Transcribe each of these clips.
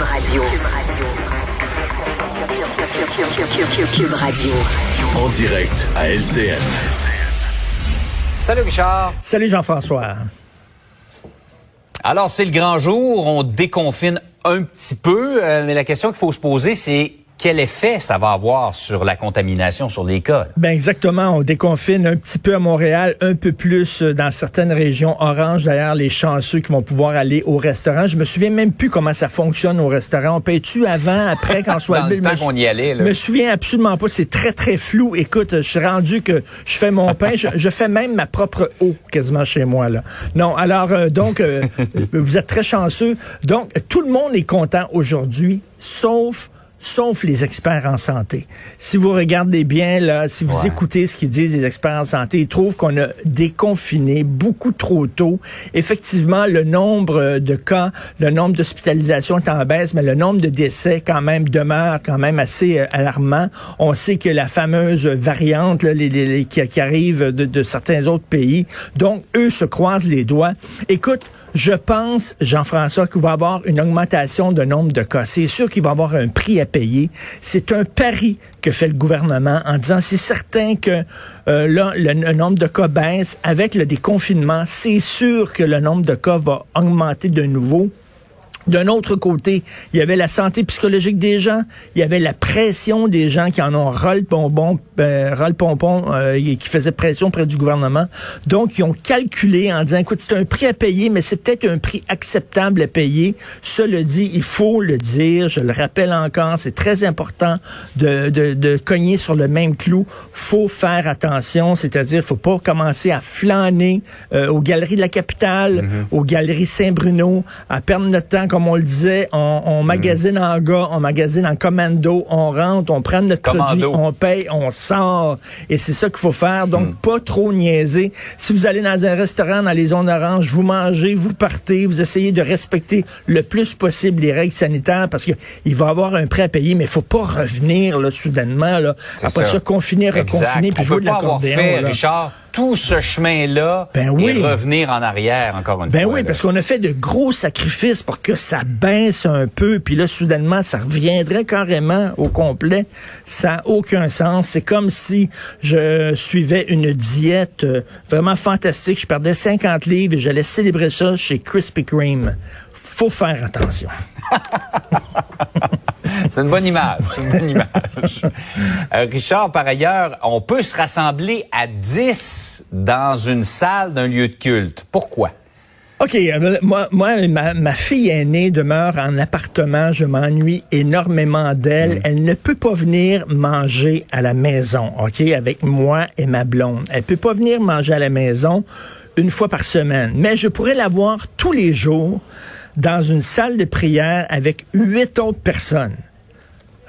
Radio. Cube Radio. En direct à LCN. Salut Richard. Salut Jean-François. Alors, c'est le grand jour, on déconfine un petit peu, euh, mais la question qu'il faut se poser, c'est quel effet ça va avoir sur la contamination, sur l'école? Ben exactement. On déconfine un petit peu à Montréal, un peu plus euh, dans certaines régions orange. D'ailleurs, les chanceux qui vont pouvoir aller au restaurant. Je me souviens même plus comment ça fonctionne au restaurant. On paye-tu avant, après, quand soit Dans le temps qu'on y allait, là. Je me souviens absolument pas. C'est très, très flou. Écoute, je suis rendu que je fais mon pain. je, je, fais même ma propre eau quasiment chez moi, là. Non, alors, euh, donc, euh, vous êtes très chanceux. Donc, tout le monde est content aujourd'hui, sauf sauf les experts en santé. Si vous regardez bien, là, si vous Ouais. écoutez ce qu'ils disent les experts en santé, ils trouvent qu'on a déconfiné beaucoup trop tôt. Effectivement, le nombre de cas, le nombre d'hospitalisations est en baisse, mais le nombre de décès quand même demeure quand même assez euh, alarmant. On sait que la fameuse variante là, les, les- les- qui, qui arrive de, de certains autres pays, donc eux se croisent les doigts. Écoute, je pense, Jean-François, qu'il va y avoir une augmentation de nombre de cas. C'est sûr qu'il va y avoir un prix à C'est un pari que fait le gouvernement en disant c'est certain que euh, le nombre de cas baisse. Avec le déconfinement, c'est sûr que le nombre de cas va augmenter de nouveau. D'un autre côté, il y avait la santé psychologique des gens, il y avait la pression des gens qui en ont ras le bonbon, euh, ras le pompon, euh, et qui faisaient pression près du gouvernement. Donc, ils ont calculé en disant, écoute, c'est un prix à payer, mais c'est peut-être un prix acceptable à payer. Cela dit, il faut le dire, je le rappelle encore, c'est très important de, de, de cogner sur le même clou. faut faire attention, c'est-à-dire, faut pas commencer à flâner euh, aux galeries de la capitale, aux galeries Saint-Bruno, à perdre notre temps, comme on le disait, on, on magasine en gars, on magasine en commando, on rentre, on prend notre Commando. produit, on paye, on sort. Et c'est ça qu'il faut faire. Donc, pas trop niaiser. Si vous allez dans un restaurant dans les zones oranges, vous mangez, vous partez, vous essayez de respecter le plus possible les règles sanitaires parce que il va y avoir un prêt à payer, mais il faut pas revenir là, soudainement. Là. Après ça, confiner, reconfiner, puis jouer de l'accordéon. Richard, tout ce chemin-là Ben oui. et revenir en arrière encore une Ben fois. oui, là. parce qu'on a fait de gros sacrifices pour que ça baisse un peu, puis là, soudainement, ça reviendrait carrément au complet. Ça n'a aucun sens. C'est comme si je suivais une diète euh, vraiment fantastique. Je perdais 50 livres et j'allais célébrer ça chez Krispy Kreme. Faut faire attention. C'est une bonne image. Une bonne image. Euh, Richard, par ailleurs, on peut se rassembler à 10 dans une salle d'un lieu de culte. Pourquoi? OK, euh, moi, moi ma, ma fille aînée demeure en appartement. Je m'ennuie énormément d'elle. Elle ne peut pas venir manger à la maison, OK, avec moi et ma blonde. Elle peut pas venir manger à la maison une fois par semaine. Mais je pourrais la voir tous les jours dans une salle de prière avec huit autres personnes.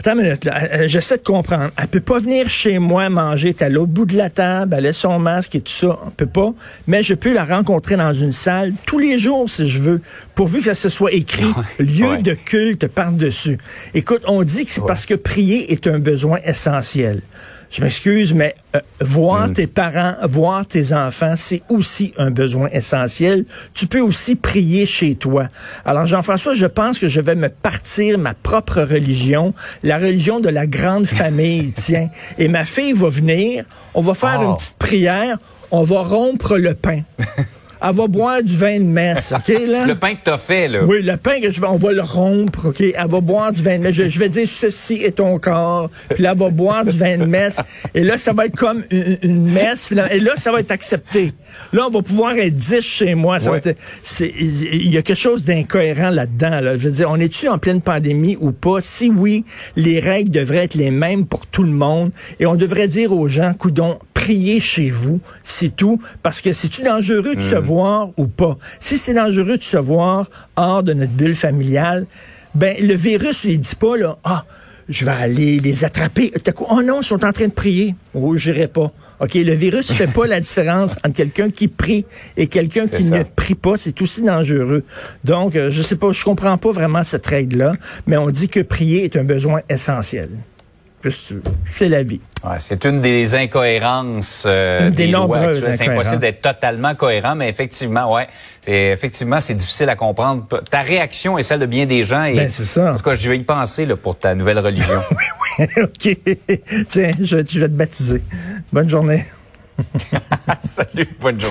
Attends une minute, là. Euh, J'essaie de comprendre. Elle peut pas venir chez moi manger. Elle est l'autre bout de la table, elle a son masque et tout ça. On peut pas. Mais je peux la rencontrer dans une salle tous les jours si je veux, pourvu que ça se soit écrit lieu ouais. de culte par-dessus. Écoute, on dit que c'est parce que prier est un besoin essentiel. Je m'excuse, mais euh, voir tes parents, voir tes enfants, c'est aussi un besoin essentiel. Tu peux aussi prier chez toi. Alors, Jean-François, je pense que je vais me partir ma propre religion, la religion de la grande famille, tiens. Et ma fille va venir, on va faire Oh. une petite prière, on va rompre le pain. Elle va boire du vin de messe, OK, là? Le pain que t'as fait, là. Oui, le pain que je vais, on va le rompre, OK? Elle va boire du vin de messe. Je, je vais dire ceci est ton corps. Puis là, elle va boire du vin de messe. Et là, ça va être comme une, une messe. finalement. Et là, ça va être accepté. Là, on va pouvoir être 10 chez moi. Ça va être, c'est, il y a quelque chose d'incohérent là-dedans. Là. Je veux dire, on est-tu en pleine pandémie ou pas? Si oui, les règles devraient être les mêmes pour tout le monde. Et on devrait dire aux gens, coudon, priez chez vous, c'est tout. Parce que c'est-tu dangereux de se voir ou pas? Si c'est dangereux de se voir hors de notre bulle familiale, ben le virus, il dit pas, là, ah, je vais aller les attraper. T'as quoi? Oh non, ils sont en train de prier. Oh, j'irai pas. OK, le virus ne fait pas la différence entre quelqu'un qui prie et quelqu'un qui ça. ne prie pas. C'est aussi dangereux. Donc, euh, je sais pas, je comprends pas vraiment cette règle-là, mais on dit que prier est un besoin essentiel. C'est la vie. Ouais, c'est une des incohérences euh, Une des lois nombreuses actuelles. C'est impossible d'être totalement cohérent, mais effectivement, ouais, c'est effectivement c'est difficile à comprendre. Ta réaction est celle de bien des gens. Et, Ben, c'est ça. En tout cas, je vais y penser là, pour ta nouvelle religion. OK. Tiens, je, je vais te baptiser. Bonne journée. Salut, bonne journée.